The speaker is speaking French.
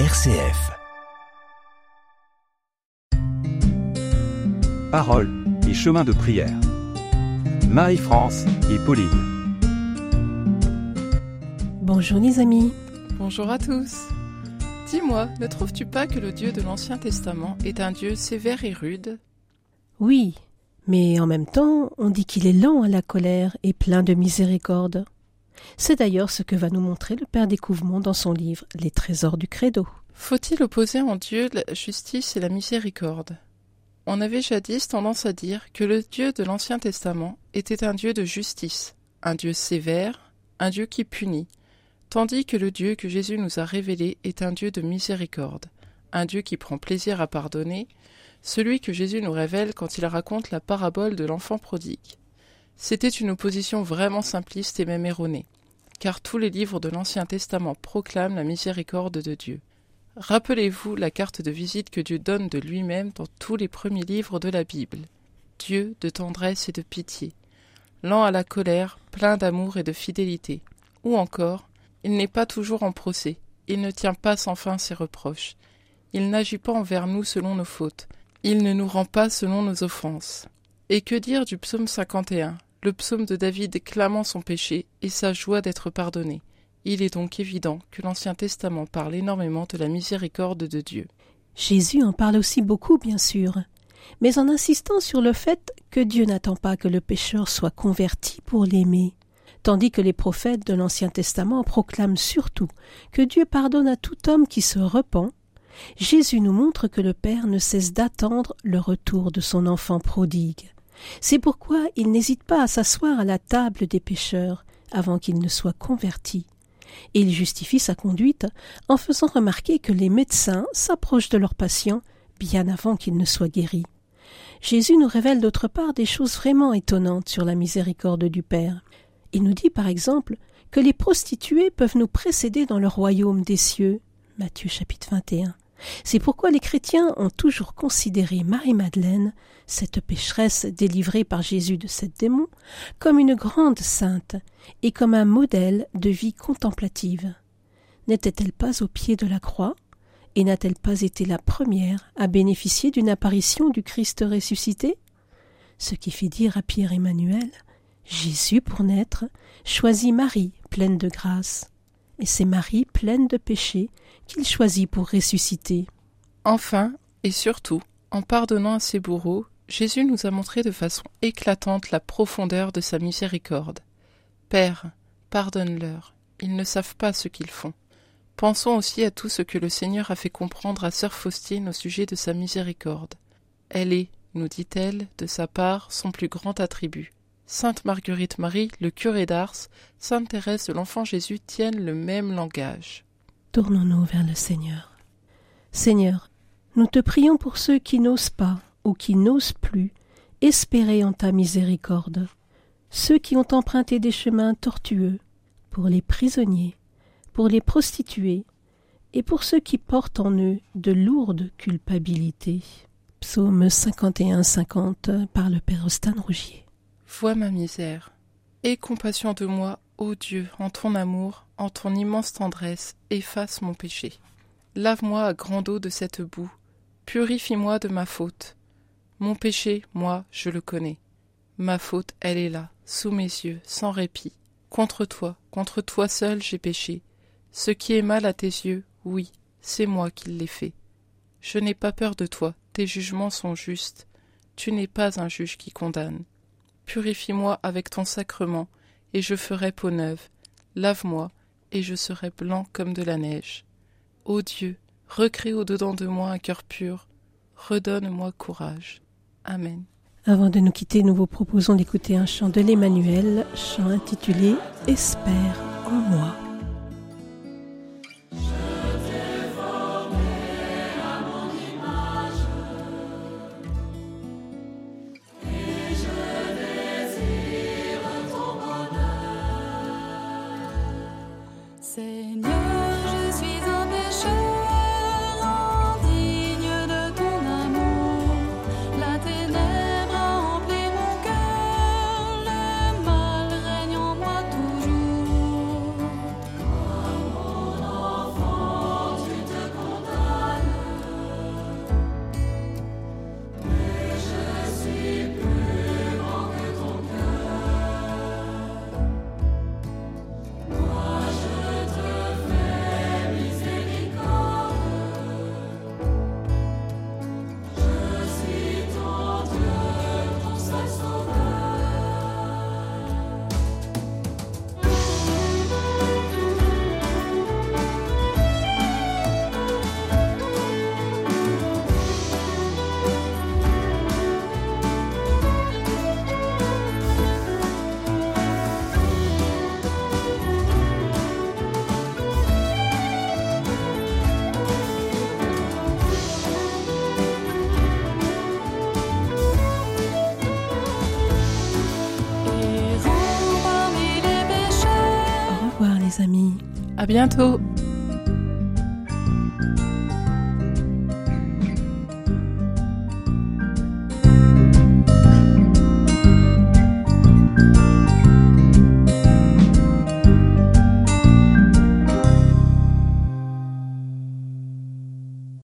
RCF. Parole et chemin de prière. Marie-France et Pauline. Bonjour les amis. Bonjour à tous. Dis-moi, ne trouves-tu pas que le Dieu de l'Ancien Testament est un Dieu sévère et rude? Oui, mais en même temps, on dit qu'il est lent à la colère et plein de miséricorde. C'est d'ailleurs ce que va nous montrer le Père Découvrement dans son livre Les trésors du Credo. Faut-il opposer en Dieu la justice et la miséricorde? On avait jadis tendance à dire que le Dieu de l'Ancien Testament était un Dieu de justice, un Dieu sévère, un Dieu qui punit, tandis que le Dieu que Jésus nous a révélé est un Dieu de miséricorde, un Dieu qui prend plaisir à pardonner, celui que Jésus nous révèle quand il raconte la parabole de l'enfant prodigue. C'était une opposition vraiment simpliste et même erronée, car tous les livres de l'Ancien Testament proclament la miséricorde de Dieu. Rappelez-vous la carte de visite que Dieu donne de lui-même dans tous les premiers livres de la Bible. Dieu de tendresse et de pitié, lent à la colère, plein d'amour et de fidélité. Ou encore, il n'est pas toujours en procès, il ne tient pas sans fin ses reproches, il n'agit pas envers nous selon nos fautes, il ne nous rend pas selon nos offenses. Et que dire du psaume 51, le psaume de David clamant son péché et sa joie d'être pardonné Il est donc évident que l'Ancien Testament parle énormément de la miséricorde de Dieu. Jésus en parle aussi beaucoup, bien sûr, mais en insistant sur le fait que Dieu n'attend pas que le pécheur soit converti pour l'aimer, tandis que les prophètes de l'Ancien Testament proclament surtout que Dieu pardonne à tout homme qui se repent, Jésus nous montre que le Père ne cesse d'attendre le retour de son enfant prodigue. C'est pourquoi il n'hésite pas à s'asseoir à la table des pécheurs avant qu'il ne soit converti. Et il justifie sa conduite en faisant remarquer que les médecins s'approchent de leurs patients bien avant qu'ils ne soient guéris. Jésus nous révèle d'autre part des choses vraiment étonnantes sur la miséricorde du Père. Il nous dit par exemple que les prostituées peuvent nous précéder dans le royaume des cieux. Matthieu chapitre 21. C'est pourquoi les chrétiens ont toujours considéré Marie-Madeleine, cette pécheresse délivrée par Jésus de sept démons, comme une grande sainte et comme un modèle de vie contemplative. N'était-elle pas au pied de la croix et n'a-t-elle pas été la première à bénéficier d'une apparition du Christ ressuscité? Ce qui fit dire à Pierre Emmanuel Jésus, pour naître, choisit Marie, pleine de grâce et c'est Marie pleine de péché qu'il choisit pour ressusciter. Enfin, et surtout, en pardonnant à ses bourreaux, Jésus nous a montré de façon éclatante la profondeur de sa miséricorde. Père, pardonne-leur, ils ne savent pas ce qu'ils font. Pensons aussi à tout ce que le Seigneur a fait comprendre à sœur Faustine au sujet de sa miséricorde. Elle est, nous dit-elle, de sa part, son plus grand attribut. Sainte Marguerite Marie, le curé d'Ars, Sainte Thérèse de l'Enfant Jésus tiennent le même langage. Tournons-nous vers le Seigneur. Seigneur, nous te prions pour ceux qui n'osent pas ou qui n'osent plus espérer en ta miséricorde, ceux qui ont emprunté des chemins tortueux, pour les prisonniers, pour les prostituées, et pour ceux qui portent en eux de lourdes culpabilités. Psaume 51-50 par le Père Austin Rougier. Vois ma misère. Aie compassion de moi, ô Dieu, en ton amour, en ton immense tendresse, efface mon péché. Lave-moi à grande eau de cette boue, purifie-moi de ma faute. Mon péché, moi, je le connais. Ma faute, elle est là, sous mes yeux, sans répit. Contre toi, contre toi seul j'ai péché. Ce qui est mal à tes yeux, oui, c'est moi qui l'ai fait. Je n'ai pas peur de toi, tes jugements sont justes. Tu n'es pas un juge qui condamne. Purifie-moi avec ton sacrement, et je ferai peau neuve. Lave-moi, et je serai blanc comme de la neige. Ô Dieu, recrée au-dedans de moi un cœur pur, redonne-moi courage. Amen. Avant de nous quitter, nous vous proposons d'écouter un chant de l'Emmanuel, chant intitulé Espère en moi. Señor. amis. À bientôt.